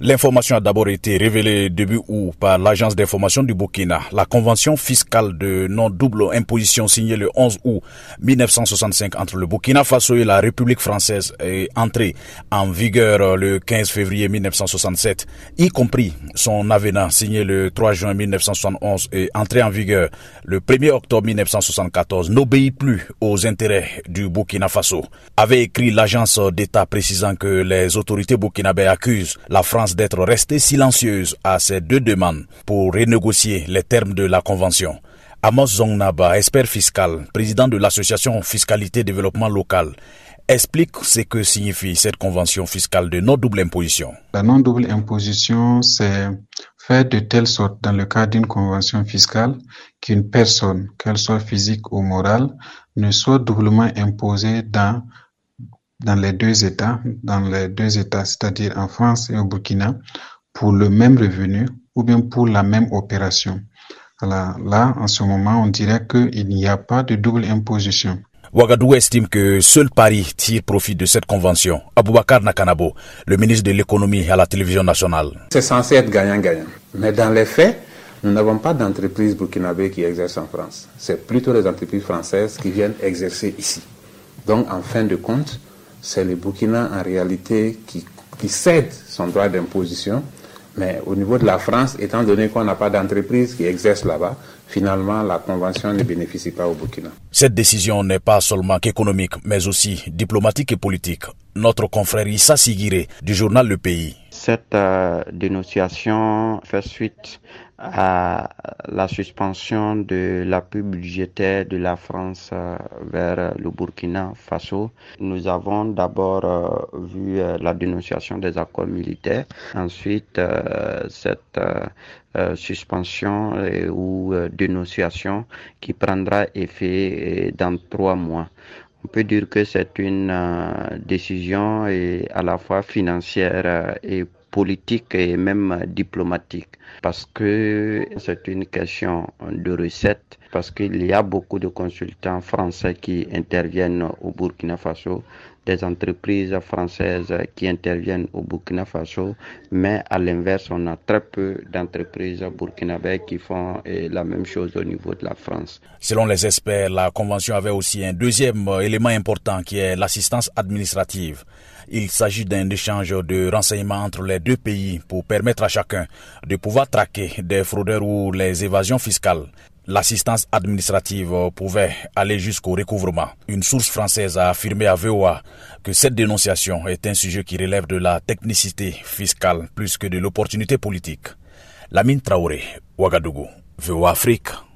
L'information a d'abord été révélée début août par l'agence d'information du Burkina. La convention fiscale de non-double imposition signée le 11 août 1965 entre le Burkina Faso et la République française est entrée en vigueur le 15 février 1967, y compris son avenant signé le 3 juin 1971 et entré en vigueur le 1er octobre 1974 n'obéit plus aux intérêts du Burkina Faso. Avait écrit l'agence d'État précisant que les autorités burkinabées accusent la France d'être restée silencieuse à ces deux demandes pour renégocier les termes de la Convention. Amos Zongnaba, expert fiscal, président de l'association Fiscalité Développement Local, explique ce que signifie cette convention fiscale de non-double imposition. La non-double imposition, c'est faire de telle sorte, dans le cadre d'une convention fiscale, qu'une personne, qu'elle soit physique ou morale, ne soit doublement imposée dans dans les deux États, dans les deux États, c'est-à-dire en France et au Burkina, pour le même revenu ou bien pour la même opération. Alors là, en ce moment, on dirait qu'il n'y a pas de double imposition. Ouagadougou estime que seul Paris tire profit de cette convention. Aboubakar Nakanabo, le ministre de l'économie à la télévision nationale. C'est censé être gagnant-gagnant. Mais dans les faits, nous n'avons pas d'entreprises burkinabées qui exercent en France. C'est plutôt les entreprises françaises qui viennent exercer ici. Donc, en fin de compte, c'est le Burkina en réalité qui, cède son droit d'imposition. Mais au niveau de la France, étant donné qu'on n'a pas d'entreprise qui exerce là-bas, finalement, la convention ne bénéficie pas au Burkina. Cette décision n'est pas seulement qu'économique, mais aussi diplomatique et politique. Notre confrère Issa Sigiré du journal Le Pays. Cette euh, dénonciation fait suite à la suspension de l'appui budgétaire de la France euh, vers le Burkina Faso. Nous avons d'abord euh, vu euh, la dénonciation des accords militaires, ensuite cette suspension ou dénonciation qui prendra effet dans trois mois. On peut dire que c'est une décision à la fois financière et politique et même diplomatique parce que c'est une question de recette, parce qu'il y a beaucoup de consultants français qui interviennent au Burkina Faso, des entreprises françaises qui interviennent au Burkina Faso, mais à l'inverse, on a très peu d'entreprises burkinabées qui font la même chose au niveau de la France. Selon les experts, la Convention avait aussi un deuxième élément important qui est l'assistance administrative. Il s'agit d'un échange de renseignements entre les deux pays pour permettre à chacun de pouvoir traquer des fraudeurs ou les évasions fiscales. L'assistance administrative pouvait aller jusqu'au recouvrement. Une source française a affirmé à VOA que cette dénonciation est un sujet qui relève de la technicité fiscale plus que de l'opportunité politique. Lamine Traoré, Ouagadougou, VOA Afrique.